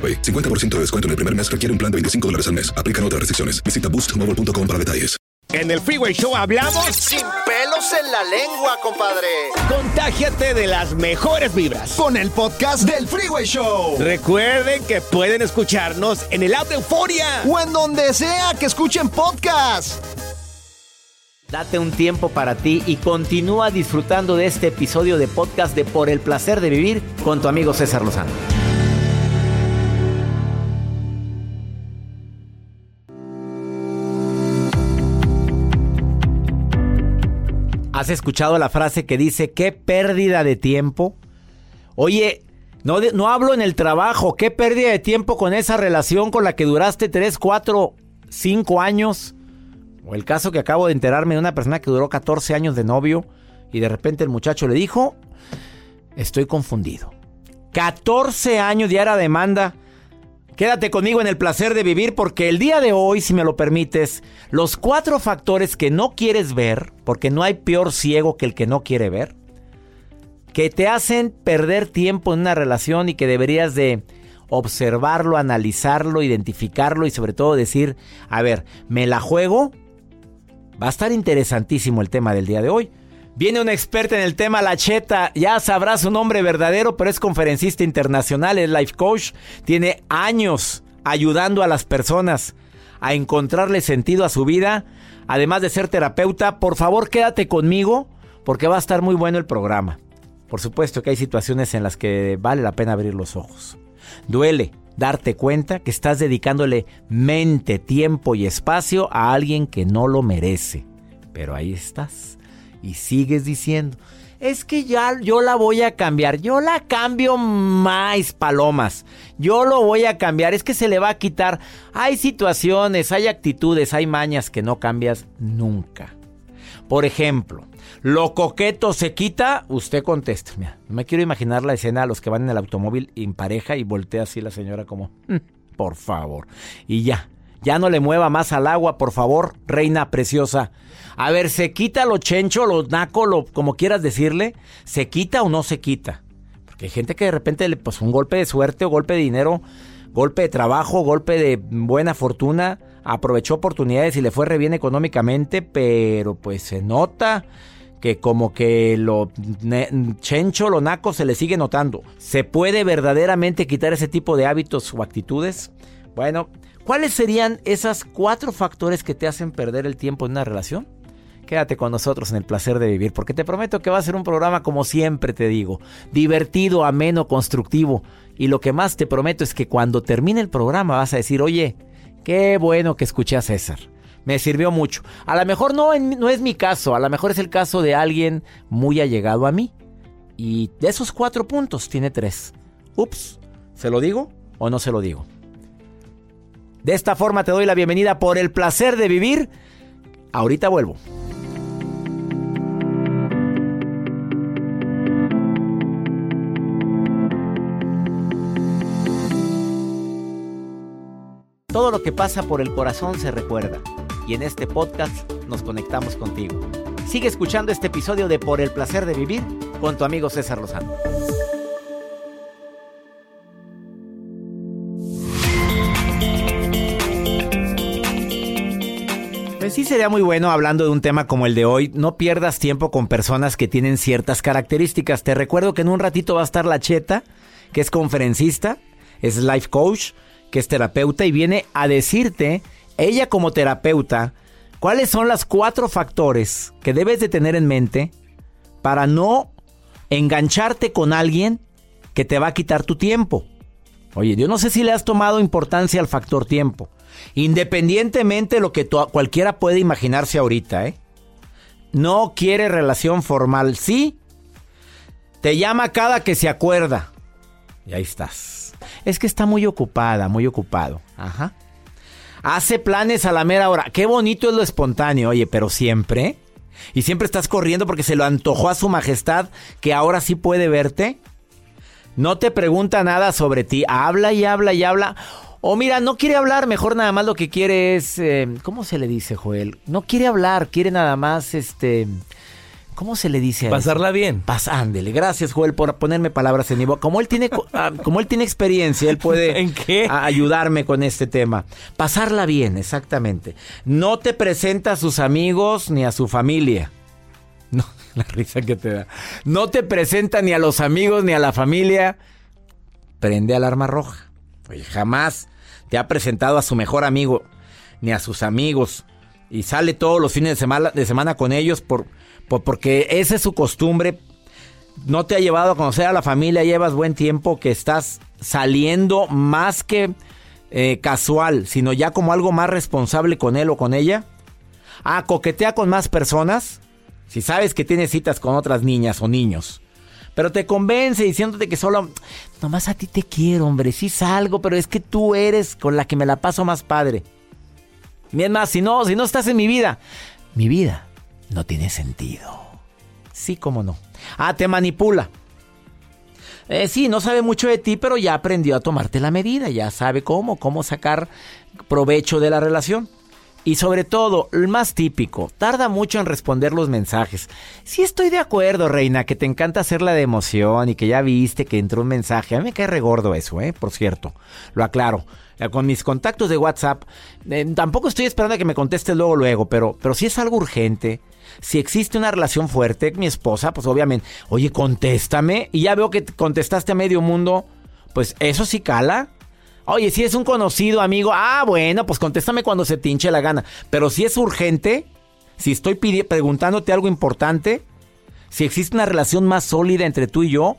AroPay. 50% de descuento en el primer mes requiere un plan de 25 dólares al mes. Aplican otras restricciones. Visita boostmobile.com para detalles. En el Freeway Show hablamos sin pelos en la lengua, compadre. Contágiate de las mejores vibras con el podcast del Freeway Show. Recuerden que pueden escucharnos en el app de Euforia o en donde sea que escuchen podcast. Date un tiempo para ti y continúa disfrutando de este episodio de podcast de Por el placer de vivir con tu amigo César Lozano. ¿Has escuchado la frase que dice, qué pérdida de tiempo? Oye, no, no hablo en el trabajo, qué pérdida de tiempo con esa relación con la que duraste 3, 4, 5 años. O el caso que acabo de enterarme de una persona que duró 14 años de novio y de repente el muchacho le dijo, estoy confundido. 14 años ya era demanda Quédate conmigo en el placer de vivir porque el día de hoy, si me lo permites, los cuatro factores que no quieres ver, porque no hay peor ciego que el que no quiere ver, que te hacen perder tiempo en una relación y que deberías de observarlo, analizarlo, identificarlo y sobre todo decir, a ver, ¿me la juego? Va a estar interesantísimo el tema del día de hoy. Viene una experta en el tema, La Cheta. Ya sabrá su nombre verdadero, pero es conferencista internacional, es life coach. Tiene años ayudando a las personas a encontrarle sentido a su vida. Además de ser terapeuta, por favor quédate conmigo porque va a estar muy bueno el programa. Por supuesto que hay situaciones en las que vale la pena abrir los ojos. Duele darte cuenta que estás dedicándole mente, tiempo y espacio a alguien que no lo merece. Pero ahí estás y sigues diciendo, es que ya yo la voy a cambiar, yo la cambio más palomas, yo lo voy a cambiar, es que se le va a quitar. Hay situaciones, hay actitudes, hay mañas que no cambias nunca. Por ejemplo, lo coqueto se quita, usted contesta. Mira, me quiero imaginar la escena a los que van en el automóvil en pareja y voltea así la señora como, mm, por favor. Y ya, ya no le mueva más al agua, por favor, reina preciosa. A ver, ¿se quita lo chencho, lo naco, lo como quieras decirle? ¿Se quita o no se quita? Porque hay gente que de repente le pues un golpe de suerte o golpe de dinero, golpe de trabajo, golpe de buena fortuna, aprovechó oportunidades y le fue re bien económicamente, pero pues se nota que como que lo chencho, lo naco se le sigue notando. ¿Se puede verdaderamente quitar ese tipo de hábitos o actitudes? Bueno, ¿cuáles serían esos cuatro factores que te hacen perder el tiempo en una relación? Quédate con nosotros en el placer de vivir, porque te prometo que va a ser un programa como siempre te digo, divertido, ameno, constructivo. Y lo que más te prometo es que cuando termine el programa vas a decir, oye, qué bueno que escuché a César. Me sirvió mucho. A lo mejor no, no es mi caso, a lo mejor es el caso de alguien muy allegado a mí. Y de esos cuatro puntos tiene tres. Ups, ¿se lo digo o no se lo digo? De esta forma te doy la bienvenida por el placer de vivir. Ahorita vuelvo. Todo lo que pasa por el corazón se recuerda y en este podcast nos conectamos contigo. Sigue escuchando este episodio de Por el placer de vivir con tu amigo César Lozano. Pues sí sería muy bueno hablando de un tema como el de hoy, no pierdas tiempo con personas que tienen ciertas características. Te recuerdo que en un ratito va a estar la Cheta, que es conferencista, es life coach, que es terapeuta y viene a decirte ella como terapeuta, ¿cuáles son los cuatro factores que debes de tener en mente para no engancharte con alguien que te va a quitar tu tiempo? Oye, yo no sé si le has tomado importancia al factor tiempo. Independientemente de lo que cualquiera puede imaginarse ahorita, ¿eh? No quiere relación formal, ¿sí? Te llama cada que se acuerda. Y ahí estás. Es que está muy ocupada, muy ocupado. Ajá. Hace planes a la mera hora. Qué bonito es lo espontáneo, oye, pero siempre. Y siempre estás corriendo porque se lo antojó a su majestad que ahora sí puede verte. No te pregunta nada sobre ti. Habla y habla y habla. O mira, no quiere hablar, mejor nada más lo que quiere es... Eh, ¿Cómo se le dice, Joel? No quiere hablar, quiere nada más, este... ¿Cómo se le dice? A Pasarla bien. Pasándele. Gracias, Joel, por ponerme palabras en mi boca. Como él tiene, ah, como él tiene experiencia, él puede ¿En qué? ayudarme con este tema. Pasarla bien, exactamente. No te presenta a sus amigos ni a su familia. No, la risa que te da. No te presenta ni a los amigos ni a la familia. Prende alarma roja. Jamás te ha presentado a su mejor amigo ni a sus amigos y sale todos los fines de semana, de semana con ellos por, porque esa es su costumbre. No te ha llevado a conocer a la familia, llevas buen tiempo que estás saliendo más que eh, casual, sino ya como algo más responsable con él o con ella. Ah, coquetea con más personas. Si sabes que tienes citas con otras niñas o niños. Pero te convence diciéndote que solo, nomás a ti te quiero, hombre, sí salgo, pero es que tú eres con la que me la paso más padre. Bien más, si no, si no estás en mi vida, mi vida no tiene sentido. Sí, cómo no. Ah, te manipula. Eh, sí, no sabe mucho de ti, pero ya aprendió a tomarte la medida, ya sabe cómo, cómo sacar provecho de la relación. Y sobre todo, el más típico, tarda mucho en responder los mensajes. Sí estoy de acuerdo, reina, que te encanta hacer la de emoción y que ya viste que entró un mensaje. A mí me cae regordo eso, ¿eh? Por cierto, lo aclaro. Con mis contactos de WhatsApp, eh, tampoco estoy esperando a que me conteste luego, luego, pero, pero si es algo urgente, si existe una relación fuerte, mi esposa, pues obviamente, oye, contéstame. Y ya veo que contestaste a medio mundo, pues eso sí cala. Oye, si es un conocido amigo, ah, bueno, pues contéstame cuando se te hinche la gana. Pero si es urgente, si estoy preguntándote algo importante, si existe una relación más sólida entre tú y yo,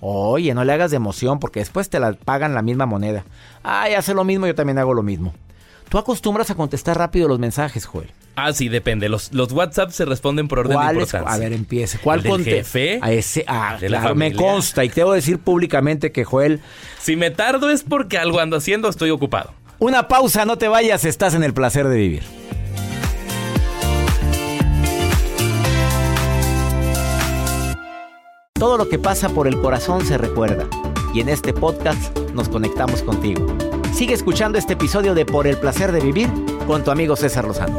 oye, no le hagas de emoción porque después te la pagan la misma moneda. Ay, hace lo mismo, yo también hago lo mismo. Tú acostumbras a contestar rápido los mensajes, Joel. Ah, sí, depende. Los, los WhatsApp se responden por orden de importancia. A ver, empiece. ¿Cuál ¿El jefe? A ese, ah, claro, me consta y te debo decir públicamente que Joel... Si me tardo es porque algo ando haciendo, estoy ocupado. Una pausa, no te vayas, estás en el placer de vivir. Todo lo que pasa por el corazón se recuerda. Y en este podcast nos conectamos contigo. Sigue escuchando este episodio de Por el placer de vivir con tu amigo César Lozano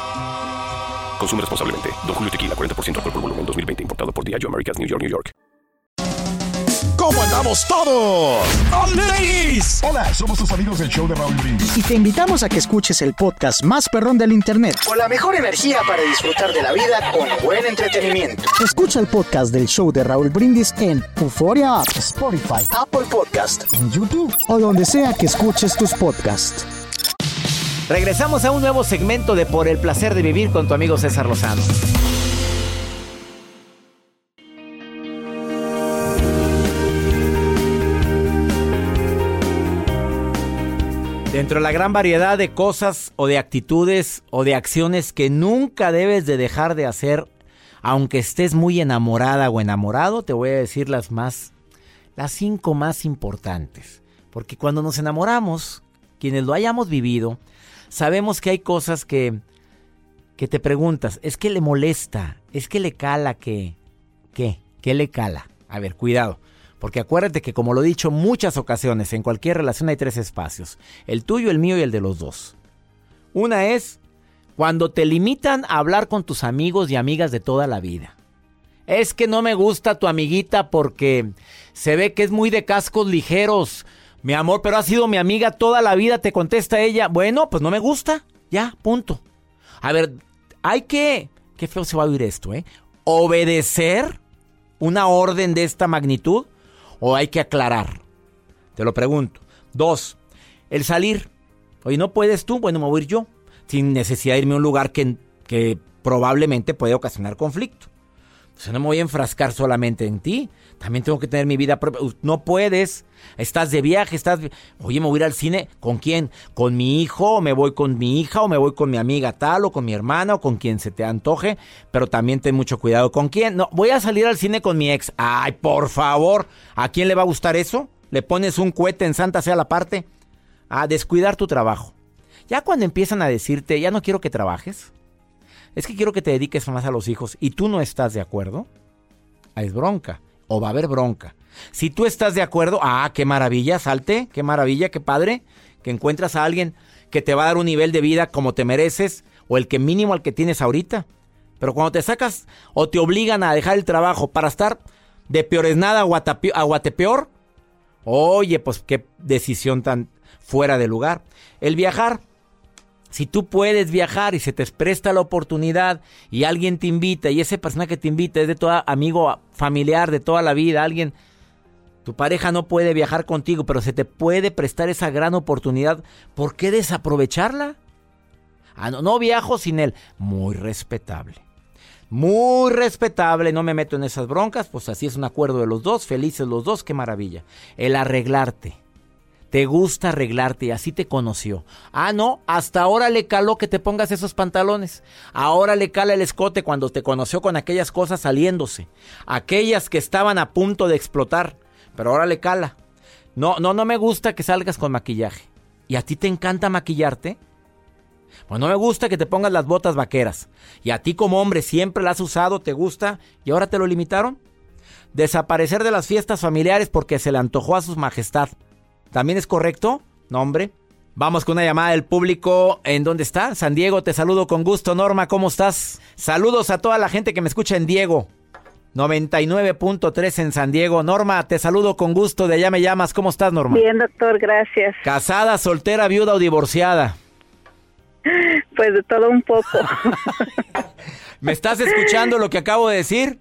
Consume responsablemente. Don Julio Tequila, 40% alcohol por volumen, 2020. Importado por Diageo Americas, New York, New York. ¿Cómo andamos todos? Hola, somos tus amigos del show de Raúl Brindis. Y te invitamos a que escuches el podcast más perrón del internet. Con la mejor energía para disfrutar de la vida con buen entretenimiento. Escucha el podcast del show de Raúl Brindis en Euforia App, Spotify, Apple Podcast, en YouTube o donde sea que escuches tus podcasts. Regresamos a un nuevo segmento de Por el placer de vivir con tu amigo César Lozano. Dentro de la gran variedad de cosas o de actitudes o de acciones que nunca debes de dejar de hacer, aunque estés muy enamorada o enamorado, te voy a decir las más, las cinco más importantes. Porque cuando nos enamoramos, quienes lo hayamos vivido, sabemos que hay cosas que, que te preguntas, es que le molesta, es que le cala que, ¿qué? ¿Qué le cala? A ver, cuidado. Porque acuérdate que como lo he dicho muchas ocasiones, en cualquier relación hay tres espacios. El tuyo, el mío y el de los dos. Una es cuando te limitan a hablar con tus amigos y amigas de toda la vida. Es que no me gusta tu amiguita porque se ve que es muy de cascos ligeros. Mi amor, pero ha sido mi amiga toda la vida, te contesta ella. Bueno, pues no me gusta. Ya, punto. A ver, hay que... Qué feo se va a oír esto, ¿eh? Obedecer una orden de esta magnitud o hay que aclarar? Te lo pregunto. Dos, el salir. Oye, ¿no puedes tú? Bueno, me voy a ir yo. Sin necesidad de irme a un lugar que, que probablemente puede ocasionar conflicto. O sea, no me voy a enfrascar solamente en ti. También tengo que tener mi vida propia. No puedes. Estás de viaje, estás... Oye, me voy a ir al cine. ¿Con quién? ¿Con mi hijo? ¿O me voy con mi hija? ¿O me voy con mi amiga tal? ¿O con mi hermana? ¿O con quien se te antoje? Pero también ten mucho cuidado. ¿Con quién? No, voy a salir al cine con mi ex. Ay, por favor. ¿A quién le va a gustar eso? ¿Le pones un cohete en Santa sea la parte? A descuidar tu trabajo. Ya cuando empiezan a decirte, ya no quiero que trabajes es que quiero que te dediques más a los hijos y tú no estás de acuerdo, es bronca o va a haber bronca. Si tú estás de acuerdo, ah, qué maravilla, salte, qué maravilla, qué padre, que encuentras a alguien que te va a dar un nivel de vida como te mereces o el que mínimo al que tienes ahorita. Pero cuando te sacas o te obligan a dejar el trabajo para estar de peores nada a guatepeor, oye, pues qué decisión tan fuera de lugar. El viajar, si tú puedes viajar y se te presta la oportunidad y alguien te invita y ese persona que te invita es de todo amigo familiar de toda la vida, alguien, tu pareja no puede viajar contigo, pero se te puede prestar esa gran oportunidad, ¿por qué desaprovecharla? Ah, no, no viajo sin él. Muy respetable. Muy respetable, no me meto en esas broncas, pues así es un acuerdo de los dos, felices los dos, qué maravilla. El arreglarte te gusta arreglarte y así te conoció. Ah, no, hasta ahora le caló que te pongas esos pantalones. Ahora le cala el escote cuando te conoció con aquellas cosas saliéndose. Aquellas que estaban a punto de explotar. Pero ahora le cala. No, no, no me gusta que salgas con maquillaje. ¿Y a ti te encanta maquillarte? Pues no me gusta que te pongas las botas vaqueras. Y a ti como hombre siempre las has usado, te gusta, y ahora te lo limitaron. Desaparecer de las fiestas familiares porque se le antojó a su majestad. ¿También es correcto? Nombre. Vamos con una llamada del público. ¿En dónde está? San Diego, te saludo con gusto. Norma, ¿cómo estás? Saludos a toda la gente que me escucha en Diego. 99.3 en San Diego. Norma, te saludo con gusto. De allá me llamas. ¿Cómo estás, Norma? Bien, doctor, gracias. ¿Casada, soltera, viuda o divorciada? Pues de todo un poco. ¿Me estás escuchando lo que acabo de decir?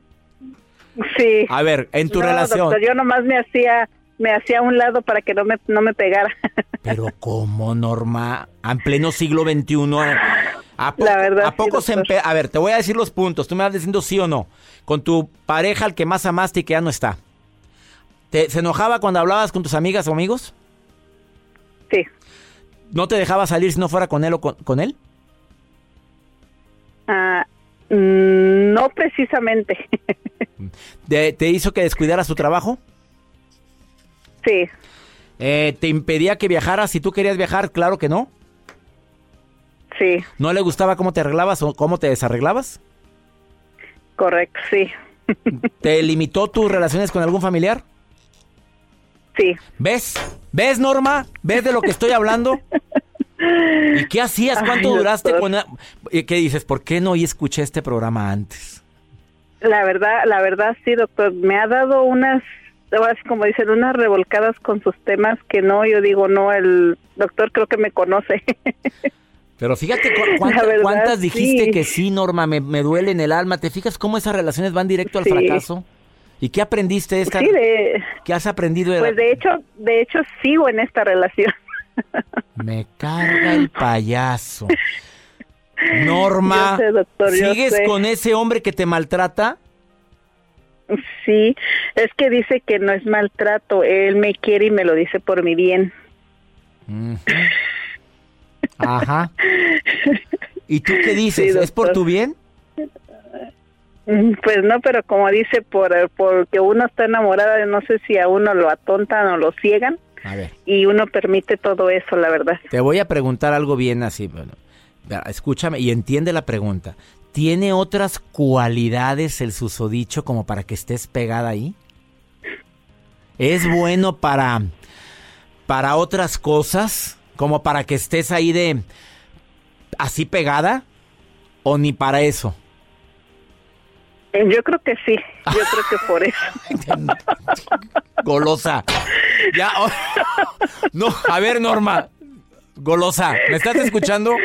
Sí. A ver, en tu relación. Doctor, yo nomás me hacía me hacía a un lado para que no me, no me pegara. Pero ¿cómo, Norma? En pleno siglo XXI. ¿A, La verdad, ¿a poco se empe A ver, te voy a decir los puntos. Tú me vas diciendo sí o no. Con tu pareja, al que más amaste y que ya no está. ¿Te, ¿Se enojaba cuando hablabas con tus amigas o amigos? Sí. ¿No te dejaba salir si no fuera con él o con, él? Ah, mm, no precisamente. ¿Te hizo que descuidara su trabajo? Sí. Eh, ¿Te impedía que viajaras si tú querías viajar? Claro que no. Sí. ¿No le gustaba cómo te arreglabas o cómo te desarreglabas? Correcto, sí. ¿Te limitó tus relaciones con algún familiar? Sí. ¿Ves? ¿Ves, Norma? ¿Ves de lo que estoy hablando? ¿Y qué hacías? ¿Cuánto duraste con... ¿Qué dices? ¿Por qué no escuché este programa antes? La verdad, la verdad sí, doctor. Me ha dado unas así como dicen, unas revolcadas con sus temas que no, yo digo, no, el doctor creo que me conoce. Pero fíjate cuántas dijiste que sí, Norma, me, duele en el alma. ¿Te fijas cómo esas relaciones van directo al fracaso? ¿Y qué aprendiste esta? Sí, de, ¿Qué has aprendido? De pues de hecho, de hecho sigo en esta relación. Me carga el payaso. Norma, ¿sigues con ese hombre que te maltrata? Sí, es que dice que no es maltrato, él me quiere y me lo dice por mi bien. Ajá. ¿Y tú qué dices? Sí, ¿Es por tu bien? Mm, Pues no, pero como dice, por porque uno está enamorada, no sé si a uno lo atontan o lo ciegan A ver, y uno permite todo eso, la verdad. te voy a preguntar algo bien así. Bueno, escúchame y entiende la pregunta. ¿Tiene otras cualidades el susodicho como para que estés pegada ahí? ¿Es bueno para, para otras cosas? Como para que estés ahí de así pegada? ¿O ni para eso? Yo creo que sí, yo creo que por eso. Golosa. Ya. oh, no, a ver, Norma. Golosa, ¿me estás escuchando?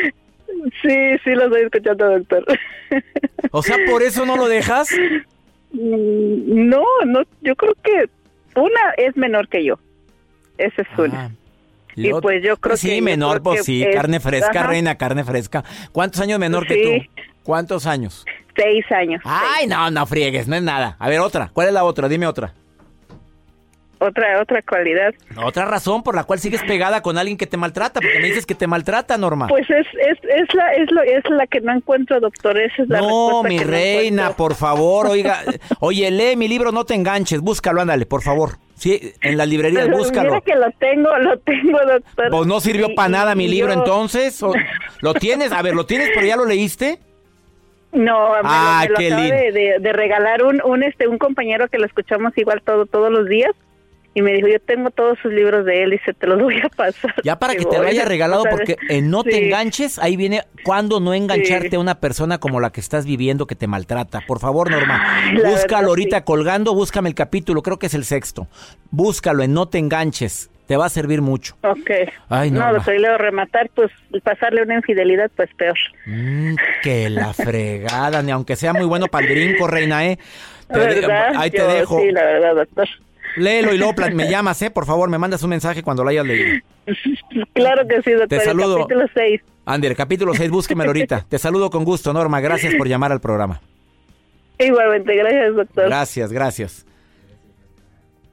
Sí, sí lo estoy escuchando, doctor. O sea, ¿por eso no lo dejas? Mm, No, no, yo creo que una es menor que yo. Esa es una. Y Lo- pues yo creo sí, que- yo menor, creo pues que sí, carne fresca, ajá. reina, carne fresca. ¿Cuántos años menor que Sí. tú? ¿Cuántos años? Seis años. Ay, no, no friegues, no es nada. A ver, otra. ¿Cuál es la otra? Dime otra. Otra, otra cualidad. Otra razón por la cual sigues pegada con alguien que te maltrata, porque me dices que te maltrata, Norma. Pues es, es, es, la, es, lo, es la que no encuentro, doctor. Esa es la no, mi que reina, por favor, oiga. Oye, lee mi libro, no te enganches, búscalo, ándale, por favor. Sí, en las librerías, Pero búscalo. Mira que lo tengo, lo tengo, doctor. Pues no sirvió para nada mi libro yo- entonces. ¿O- ¿Lo tienes? A ver, ¿lo tienes, pero ya lo leíste? No, me, lo- Ah, me lo lindo. de, de- de regalar un, un este un compañero que lo escuchamos igual todo todos los días y me dijo yo tengo todos sus libros de él y se te los voy a pasar. Ya para que te lo haya "Oye, regalado, porque en no te enganches, ahí viene cuando no engancharte Sí. a una persona como la que estás viviendo que te maltrata. Por favor, Norma, búscalo verdad, ahorita sí. colgando, búscame el capítulo, creo que es el sexto. Búscalo en no te enganches, te va a servir mucho. Ok. Ay, no, Norma. doctor, y luego rematar, pues pasarle una infidelidad, pues peor. Mm, que la fregada, ni aunque sea muy bueno para el brinco, reina, ¿eh? Te de- ¿Verdad? ahí te Yo dejo. Sí, la verdad, doctor. Léelo y luego me llamas, ¿eh? Por favor, me mandas un mensaje cuando lo hayas leído. Claro que sí, doctor. Te el saludo. capítulo 6. Ander, capítulo 6, búsquemelo ahorita. Te saludo con gusto, Norma. Gracias por llamar al programa. Igualmente, gracias, doctor. Gracias, gracias.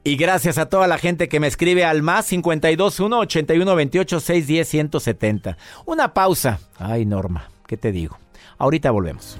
Y gracias a toda la gente que me escribe al más 521 81 28 610 170. Una pausa. Ay, Norma, ¿qué te digo? Ahorita volvemos.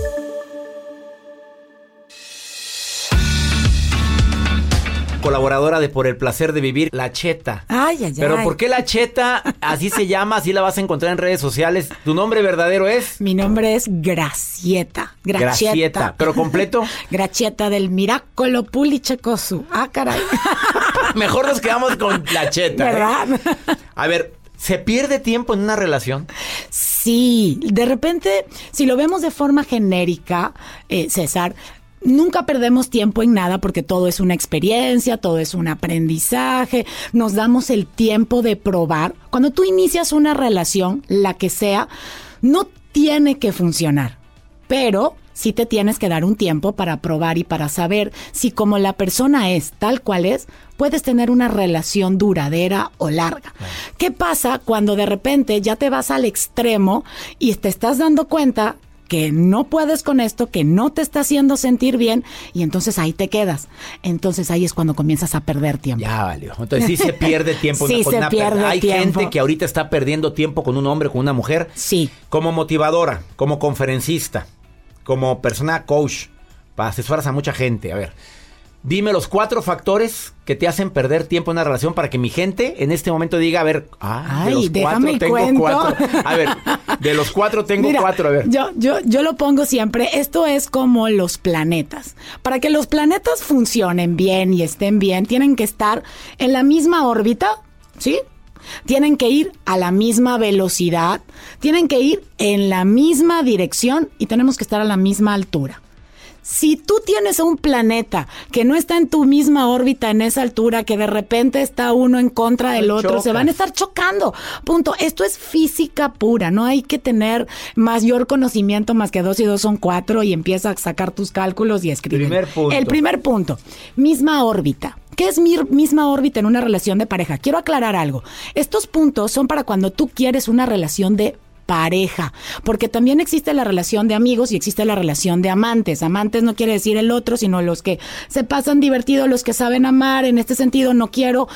Colaboradora de Por el placer de vivir, La Cheta. Ay, ay, ay. Pero ¿por qué La Cheta? Así se llama, así la vas a encontrar en redes sociales. ¿Tu nombre verdadero es? Mi nombre es Gracieta. Gracieta. Gracieta. ¿Pero completo? Gracieta del Miracolo Pulichecosu. Ah, caray. Mejor nos quedamos con La Cheta. ¿eh? ¿Verdad? A ver, ¿se pierde tiempo en una relación? Sí, de repente, si lo vemos de forma genérica, eh, César, nunca perdemos tiempo en nada porque todo es una experiencia, todo es un aprendizaje, nos damos el tiempo de probar. Cuando tú inicias una relación, la que sea, no tiene que funcionar, pero sí te tienes que dar un tiempo para probar y para saber si como la persona es tal cual es, puedes tener una relación duradera o larga. ¿Qué pasa cuando de repente ya te vas al extremo y te estás dando cuenta que no puedes con esto, que no te está haciendo sentir bien y entonces ahí te quedas. Entonces ahí es cuando comienzas a perder tiempo. Ya valió. Entonces sí se pierde tiempo. Sí, se una pierde Hay tiempo. gente que ahorita está perdiendo tiempo con un hombre, con una mujer. Sí. Como motivadora, como conferencista, como persona coach, para asesoras a mucha gente. A ver, dime los cuatro factores que te hacen perder tiempo en una relación para que mi gente en este momento diga, a ver, ah, de Ay, los déjame cuatro tengo cuento. cuatro. A ver, de los cuatro tengo Mira, cuatro, a ver. Yo, yo, yo lo pongo siempre, esto es como los planetas. Para que los planetas funcionen bien y estén bien, tienen que estar en la misma órbita, ¿sí? Tienen que ir a la misma velocidad, tienen que ir en la misma dirección y tenemos que estar a la misma altura. Si tú tienes un planeta que no está en tu misma órbita en esa altura, que de repente está uno en contra del otro, se van a estar chocando. Punto. Esto es física pura. No hay que tener mayor conocimiento más que dos y dos son cuatro y empieza a sacar tus cálculos y escribir. Primer punto. El primer punto. Misma órbita. ¿Qué es mi misma órbita en una relación de pareja? Quiero aclarar algo. Estos puntos son para cuando tú quieres una relación de pareja, porque también existe la relación de amigos y existe la relación de amantes. Amantes no quiere decir el otro, sino los que se pasan divertidos, los que saben amar. En este sentido, no quiero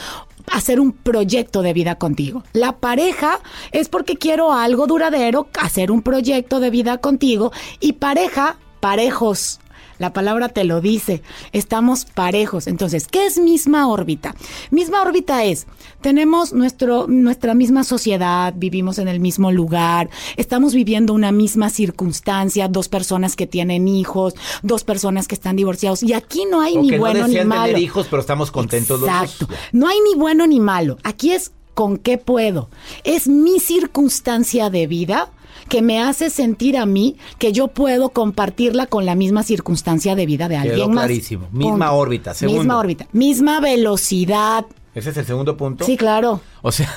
hacer un proyecto de vida contigo. La pareja es porque quiero algo duradero, hacer un proyecto de vida contigo y pareja, parejos. La palabra te lo dice. Estamos parejos. Entonces, ¿qué es misma órbita? Misma órbita es, tenemos nuestro, nuestra misma sociedad, vivimos en el mismo lugar, estamos viviendo una misma circunstancia, dos personas que tienen hijos, dos personas que están divorciados. Y aquí no hay O ni que bueno no ni malo. tener hijos, pero estamos contentos los. Exacto. No hay ni bueno ni malo. Aquí es con qué puedo. Es mi circunstancia de vida que me hace sentir a mí que yo puedo compartirla con la misma circunstancia de vida de Quedó alguien más. clarísimo. Misma Punto. órbita, segundo. Misma órbita. Misma velocidad. Ese es el segundo punto. Sí, claro. O sea,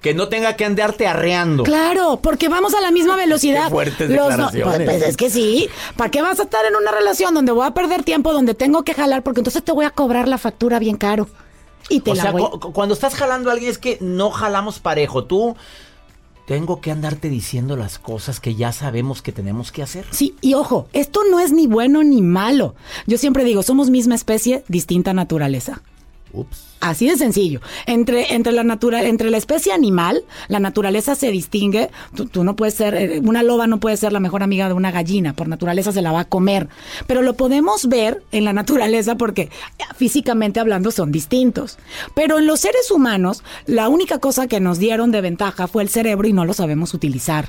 que no tenga que andarte arreando. Claro, porque vamos a la misma velocidad. Qué fuertes Los no- declaraciones. pues, es que sí. ¿Para qué vas a estar en una relación donde voy a perder tiempo, donde tengo que jalar? Porque entonces te voy a cobrar la factura bien caro. Y te o la sea, voy. cu- cu- cuando estás jalando a alguien es que no jalamos parejo. Tú tengo que andarte diciendo las cosas que ya sabemos que tenemos que hacer. Sí, y ojo, esto no es ni bueno ni malo. Yo siempre digo, somos misma especie, distinta naturaleza. Ups. Así de sencillo. Entre, entre, la natura, entre la especie animal, la naturaleza se distingue. Tú, tú no puedes ser, eh, una loba no puede ser la mejor amiga de una gallina, por naturaleza se la va a comer. Pero lo podemos ver en la naturaleza porque eh, físicamente hablando son distintos. Pero en los seres humanos, la única cosa que nos dieron de ventaja fue el cerebro y no lo sabemos utilizar.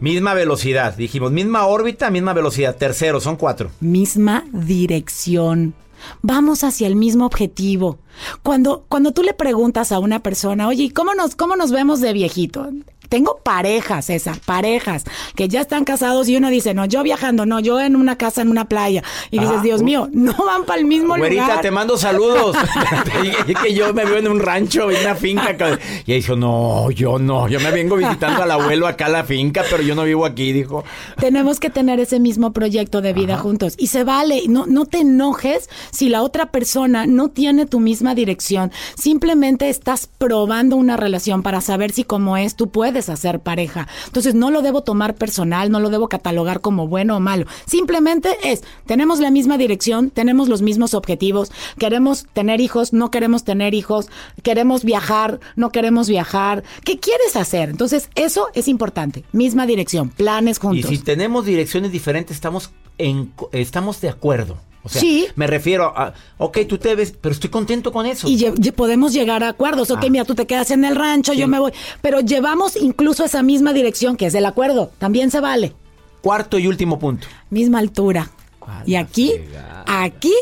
Misma velocidad, dijimos. Misma órbita, misma velocidad. Tercero, son cuatro. misma dirección. Vamos hacia el mismo objetivo. Cuando, cuando tú le preguntas a una persona, oye, ¿y ¿cómo nos, cómo nos vemos de viejito? Tengo parejas, esas parejas, que ya están casados y uno dice, no, yo viajando, no, yo en una casa, en una playa. Y dices, Ah, Dios uh. mío, no van para el mismo Güerita, lugar. te mando saludos. Dije que yo me veo en un rancho, en una finca. ca- Y ella dijo, no, yo no. Yo me vengo visitando al abuelo acá a la finca, pero yo no vivo aquí, dijo. Tenemos que tener ese mismo proyecto de vida juntos. Y se vale, no, no te enojes si la otra persona no tiene tu misma dirección. Simplemente estás probando una relación para saber si como es tú puedes hacer pareja. Entonces no lo debo tomar personal, no lo debo catalogar como bueno o malo. Simplemente es, tenemos la misma dirección, tenemos los mismos objetivos, queremos tener hijos, no queremos tener hijos, queremos viajar, no queremos viajar. ¿Qué quieres hacer? Entonces eso es importante. Misma dirección, planes Y juntos. si tenemos direcciones diferentes, estamos, en, estamos de acuerdo. O sea, Sí. me refiero a, ok, tú te ves, pero estoy contento con eso. Y podemos llegar a acuerdos. Ok, Ah. mira, tú te quedas en el rancho, yo me voy. Pero llevamos incluso esa misma dirección, que es el acuerdo. También se vale. Cuarto y último punto. Misma altura. Y aquí, aquí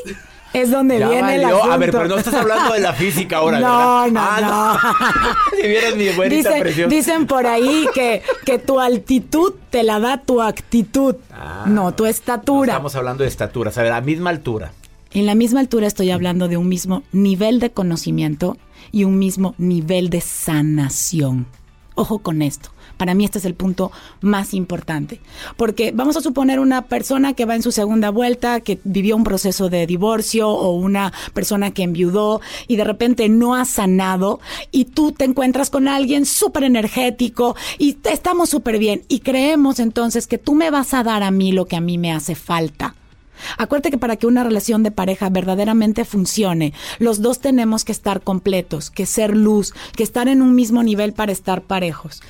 es donde Ya viene el valió. asunto. A ver, pero no estás hablando de la física ahora, No, ¿verdad? no, Ah, no. si vieras mi buenita Dicen, presión. dicen por ahí que, que tu altitud te la da tu actitud, no tu No estatura. estamos hablando de estaturas, a ver, a misma altura. En la misma altura estoy hablando de un mismo nivel de conocimiento y un mismo nivel de sanación. Ojo con esto. Para mí este es el punto más importante. Porque vamos a suponer una persona que va en su segunda vuelta, que vivió un proceso de divorcio o una persona que enviudó y de repente no ha sanado y tú te encuentras con alguien súper energético y estamos súper bien y creemos entonces que tú me vas a dar a mí lo que a mí me hace falta. Acuérdate que para que una relación de pareja verdaderamente funcione, los dos tenemos que estar completos, que ser luz, que estar en un mismo nivel para estar parejos.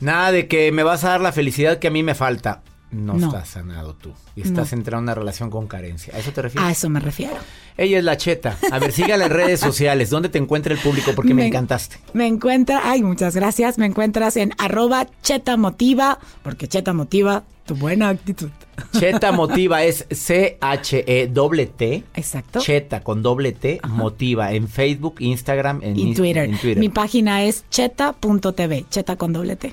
Nada de que me vas a dar la felicidad que a mí me falta. No, No. estás sanado tú. Y estás entrando en una relación con carencia. ¿A eso te refieres? A eso me refiero. Ella es la cheta. A ver, sígala en redes sociales. ¿Dónde te encuentra el público? Porque me, Me- encantaste. Me encuentra, ay, muchas gracias, me encuentras en arroba cheta motiva, porque cheta motiva tu buena actitud. Cheta Motiva es C-H-E-T. Exacto. Cheta con doble T. Motiva en Facebook, Instagram, en, Y Twitter. en Twitter. Mi página es cheta.tv, cheta con doble T.